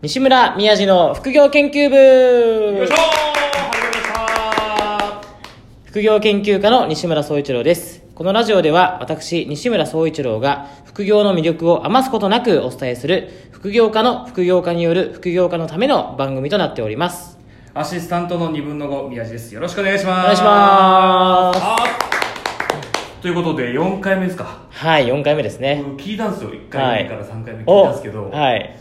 西村宮治の副業研究部よいしょー始まりました副業研究家の西村総一郎です。このラジオでは私、西村総一郎が副業の魅力を余すことなくお伝えする副業家の副業家による副業家のための番組となっております。アシスタントの2分の5宮地ですよろしくお願いしますお願いしますということで4回目ですか？はい、4回目ですね。僕聞いたんですよ1回目から3回目聞いおたんですけど、はい。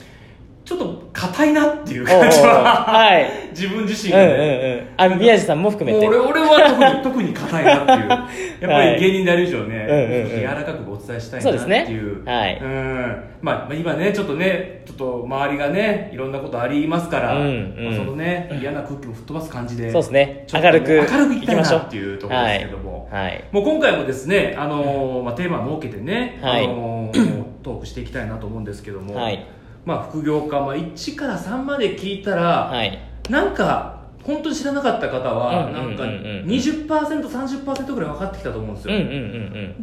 ちょっと硬いなっていう感じははい。自分自身うんうんがね、うん。あ、宮治さんも含めて。俺俺は特に特に硬いなっていう。やっぱはい。り芸人である以上ね、うんうんうん。柔らかくお伝えしたいなそうですね。っていうはい。うん。まあ、まあ今ねちょっとねちょっと周りがねいろんなことありますから、うんうん。まあそのね嫌な空気も吹っ飛ばす感じでそうですね。ちょっと明るく明るくいきましょうなっていうところですけども、はい。はい。もう今回もですね、あのーまあ、テーマを設けてね、はい。あのートークしていきたいなと思うんですけども、はい。まあ、副業家、まあ、1から3まで聞いたら、はい。なんか本当に知らなかった方は、なんか 20%30% ぐらい分かってきたと思うんですよ、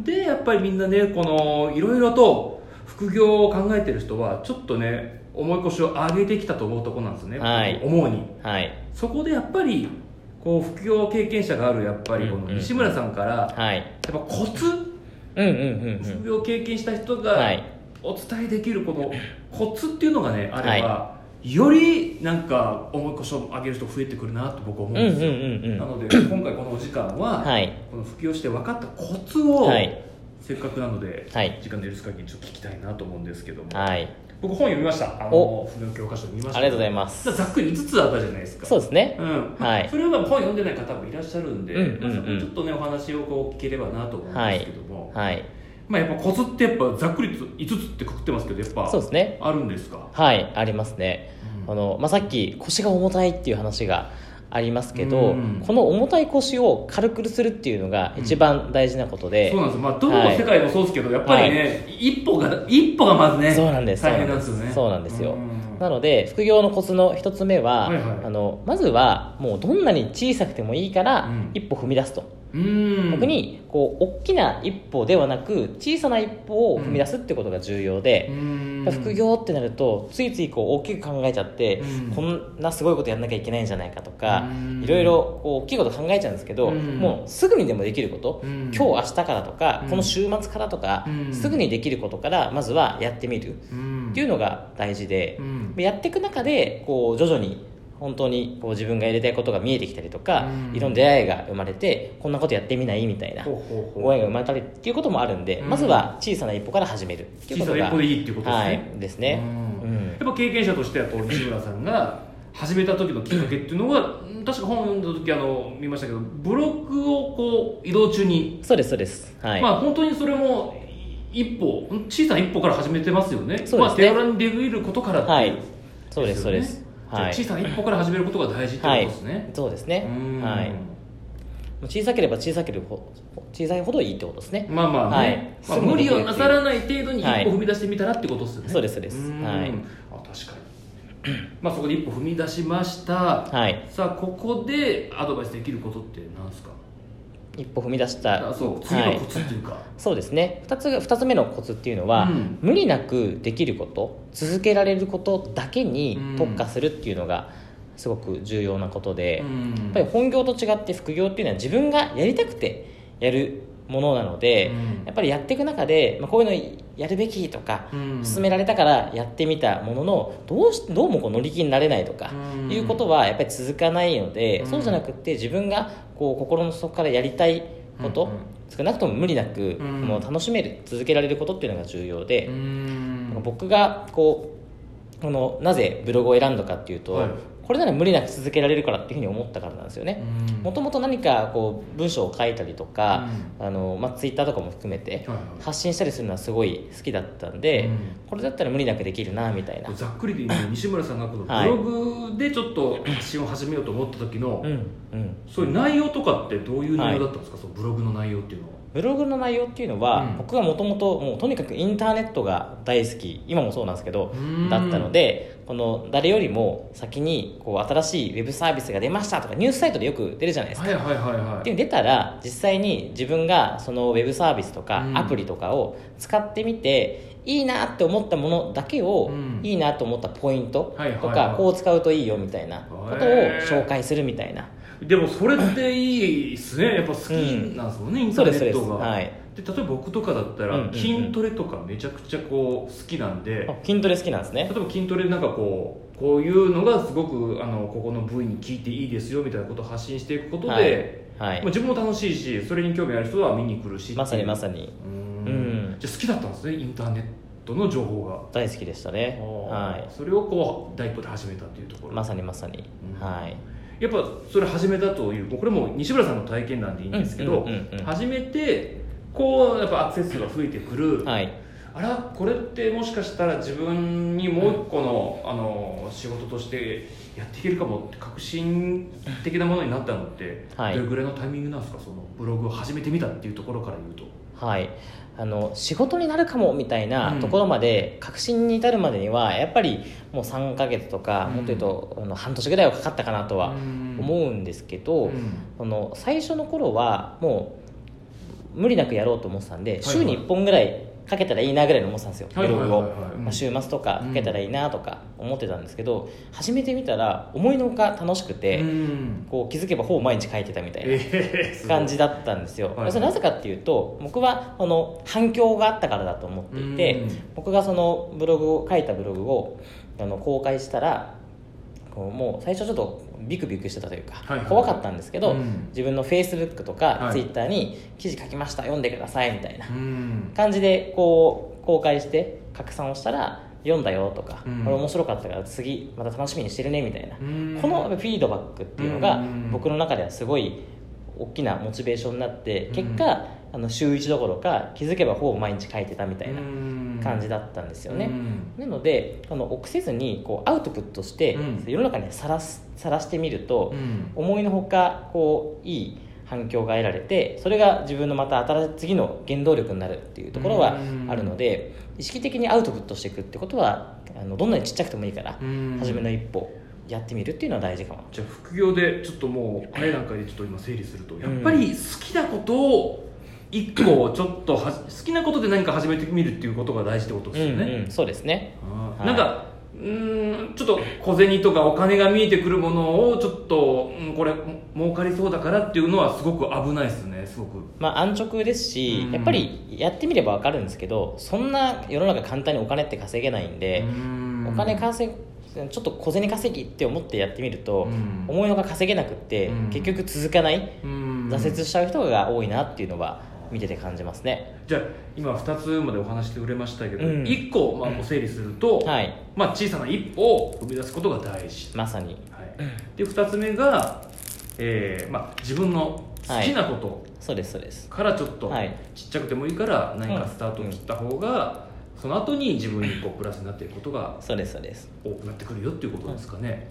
でやっぱりみんなねこのいろいろと副業を考えてる人はちょっとね重い腰を上げてきたと思うところなんですね、はい思うにうん。はい。そこでやっぱりこう副業経験者があるやっぱりこの西村さんから、はい。やっぱコツ？うんうんうんうん。副業経験した人がはいお伝えできるこのコツっていうのがねあれば、よりなんか重い腰を上げる人増えてくるなと僕は思うんですよ、うんうんうんうんなので今回このお時間は、はい。この副業して分かったコツを、はい。せっかくなので、はい。時間の許す限りちょっと聞きたいなと思うんですけども、はい。僕本読みました。あの副業教科書見ましたありがとうございます。ざっくり5つあったじゃないですか。そうですね。うん。はい。それは本読んでない方もいらっしゃるんで、うんうんうんまちょっとねお話をこう聞ければなと思うんですけども、はい。まあ、やっぱコツってやっぱざっくりと5つってくくってますけどやっぱそうですね。あるんですか？はい、ありますね。うん。あの、まあ、さっき腰が重たいっていう話がありますけど、うん。この重たい腰を軽くするっていうのが一番大事なことで、そうなんです。よ、まあ、どの世界もそうですけど、やっぱりね、一歩が一歩がまずねそうなんです。大変なんですよね。そうなんですよ。うん。なので副業のコツの一つ目は、はいはい。あのまずはもうどんなに小さくてもいいからうん。一歩踏み出すと、うん。特にこう大きな一歩ではなく小さな一歩を踏み出すってことが重要で、うん。副業ってなるとついついこう大きく考えちゃって、うん。こんなすごいことやんなきゃいけないんじゃないかとか、うん。いろいろこう大きいこと考えちゃうんですけど、うん。もうすぐにでもできること、うん。今日明日からとか、うん。この週末からとか、うん。すぐにできることからまずはやってみる。うん。っていうのが大事でう、ん。やっていく中でこう徐々に本当にこう自分がやりたいことが見えてきたりとか、うん。いろんな出会いが生まれてこんなことやってみないみたいなご縁が生まれたりっていうこともあるんで、うん。まずは小さな一歩から始めるっていうことが小さな一歩でいいっていうことですね、はい、ですね、やっぱ経験者としてはこう西村さんが始めた時のきっかけっていうのは、うん確か本を読んだ時あの見ましたけどブログをこう移動中に、そうですそうです。はい、まあ本当にそれも一歩小さな一歩から始めてますよね。そうですね。まあ、手軽にできることからっていう、はい。そうですそうですはい。小さな一歩から始めることが大事ってことですね、そうですね。うん。はい。小さければ小さければ小さいほどいいってことですね。まあまあね、はい。まあ、無理をなさらない程度に一はい。歩踏み出してみたらってことですよね、そうですそうです。ん。はい。あ確かに。まあそこで一歩踏み出しました、はい。さあここでアドバイスできることって何ですか？一歩踏み出したあそう。次のコツっていうか、そうですね。2つ二つ目のコツっていうのは、うん。無理なくできること続けられることだけに特化するっていうのがすごく重要なことで、うん。やっぱり本業と違って副業っていうのは自分がやりたくてやるものなので、うん。やっぱりやっていく中で、まあ、こういうのやるべきとか、うん。勧められたからやってみたもののどうしどうもこう乗り気になれないとか、うん。いうことはやっぱり続かないので、うん。そうじゃなくて自分がこう心の底からやりたいこと、うんうん。少なくとも無理なく、うん。もう楽しめる続けられることっていうのが重要で、うん。僕がこうこのなぜブログを選んだかっていうと、はいこれなら無理なく続けられるからっていうふうに思ったからなんですよね。うん。もともと何かこう文章を書いたりとか、あのまあ、ツイッターとかも含めてはいはい。発信したりするのはすごい好きだったんで、うん。これだったら無理なくできるなみたいな。ざっくりで言うと 西村さんがこのブはいログでちょっと発信を始めようと思った時の、うん。うん。そういう内容とかってどういう内容だったんですか、そのブログの内容っていうのはブログの内容っていうのは、うん。僕はもともともうとにかくインターネットが大好き。今もそうなんですけどうん。だったのでこの誰よりも先にこう新しいウェブサービスが出ましたとかニュースサイトでよく出るじゃないですか。はいはいはいはい。っていうの出たら実際に自分がそのウェブサービスとかうん。アプリとかを使ってみて、いいなって思ったものだけを、うん。いいなと思ったポイントとか、はいはいはい。こう使うといいよみたいなことを紹介するみたいなでもそれっていいですね。やっぱ好きなんですもんね、インターネットが。はい。で例えば僕とかだったら、うんうん。うん筋トレとかめちゃくちゃこう好きなんで、あ筋トレ好きなんですね。例えば筋トレなんかこうこういうのがすごくあのここの部位に効いていいですよみたいなことを発信していくことで、はい。はい。まあ、自分も楽しいしそれに興味ある人は見に来るしまさにまさに。にうん。うん。じゃあ好きだったんですねインターネットの情報が。大好きでしたね。はそれをこう第一歩で始めたっていうところ。いまさにまさに、うん。はいやっぱそれ始めたというこれも西村さんの体験談でいいんですけど、うんうんうんうん。始めてこうやっぱアクセス数が増えてくる、はいあらこれってもしかしたら自分にもう一個の,、あの仕事としてやっていけるかもって革新的なものになったのって、はい。どれぐらいのタイミングなんですか？そのブログを始めてみたっていうところから言うと。はい。あの仕事になるかもみたいなうん。ところまで確信に至るまでにはやっぱりもう3ヶ月とか、うん。もっと言うとあの半年ぐらいはかかったかなとはうん。思うんですけど、うん。その最初の頃はもう無理なくやろうと思ってたんで、はい週に1本ぐらいかけたらいいなぐらいに思ってたんですよ、はいブログを、まあ、週末とかかけたらいいなとか思ってたんですけど始めてみたら思いのほか楽しくて、うん。こう気づけばほぼ毎日書いてたみたいな。感じだったんですよ、はいそれなぜかっていうと僕はこの反響があったからだと思っていてうん。僕がそのブログを書いたブログをあの公開したらこうもう最初ちょっとビクビクしてたというか、はいはい。怖かったんですけど、うん。自分のフェイスブックとかはい。ツイッターに記事書きました読んでくださいみたいなうん。感じでこう公開して拡散をしたら読んだよとか、うん。これ面白かったから次また楽しみにしてるねみたいな、うん。このフィードバックっていうのがうん。僕の中ではすごい大きなモチベーションになって結うん。果あの週1どころか気づけばほぼ毎日書いてたみたいな感じだったんですよね、うん。なのであの臆せずにこうアウトプットしてうん。世の中にさらすさらしてみると、うん。思いのほかこういい反響が得られてそれが自分のまた新しい次の原動力になるっていうところはうん。あるので意識的にアウトプットしていくってことはあのどんなにちっちゃくてもいいからうん。初めの一歩やってみるっていうのは大事かも。じゃあ副業でちょっともう早い段階でちょっと今整理するとやっぱり好きなことを一個ちょっとは好きなことで何か始めてみるっていうことが大事ってことですよね、うんうん、そうですね。なんかうーんちょっと小銭とかお金が見えてくるものをちょっと、うん、これ儲かりそうだからっていうのはすごく危ないですねすごく。まあ、安直ですし、うん。やっぱりやってみれば分かるんですけどそんな世の中簡単にお金って稼げないんで、お金稼ぐちょっと小銭稼ぎって思ってやってみると、うん。思いのが稼げなくって、うん。結局続かない、うん。挫折しちゃう人が多いなっていうのは見てて感じますね。じゃあ今2つまでお話してくれましたけど、うん。1個、まあ、お整理すると、はい。まあ、小さな一歩を踏み出すことが大事。まさに。はい、で2つ目が、えーまあ、自分の好きなことそうですそうです。からちょっとはい。ちっちゃくてもいいから何かスタートを切った方が、その後に自分にこうプラスになっていくことがそうですそうです。多くなってくるよっていうことですかね、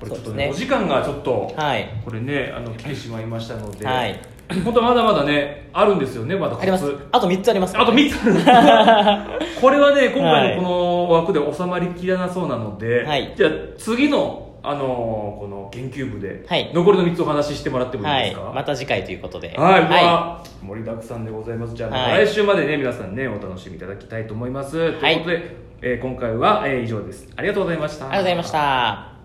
これちょっとねね。お時間がちょっと、はい。これねあの来てしまいましたので、はい。本当はまだまだねあるんですよねまだあります。あと3つありますあと3つ。あ るこれはね今はい。回のこの枠で収まりきらなそうなので、はい。じゃあ次の、あのーこの研究部で、はい。残りの3つお話ししてもらってもいいはいですか？また次回ということで。はい、はまあ盛りだくさんでございます。じゃあ、はい。来週までね皆さんねお楽しみいただきたいと思います、ということで、えー今回は、えー以上です。ありがとうございました。ありがとうございました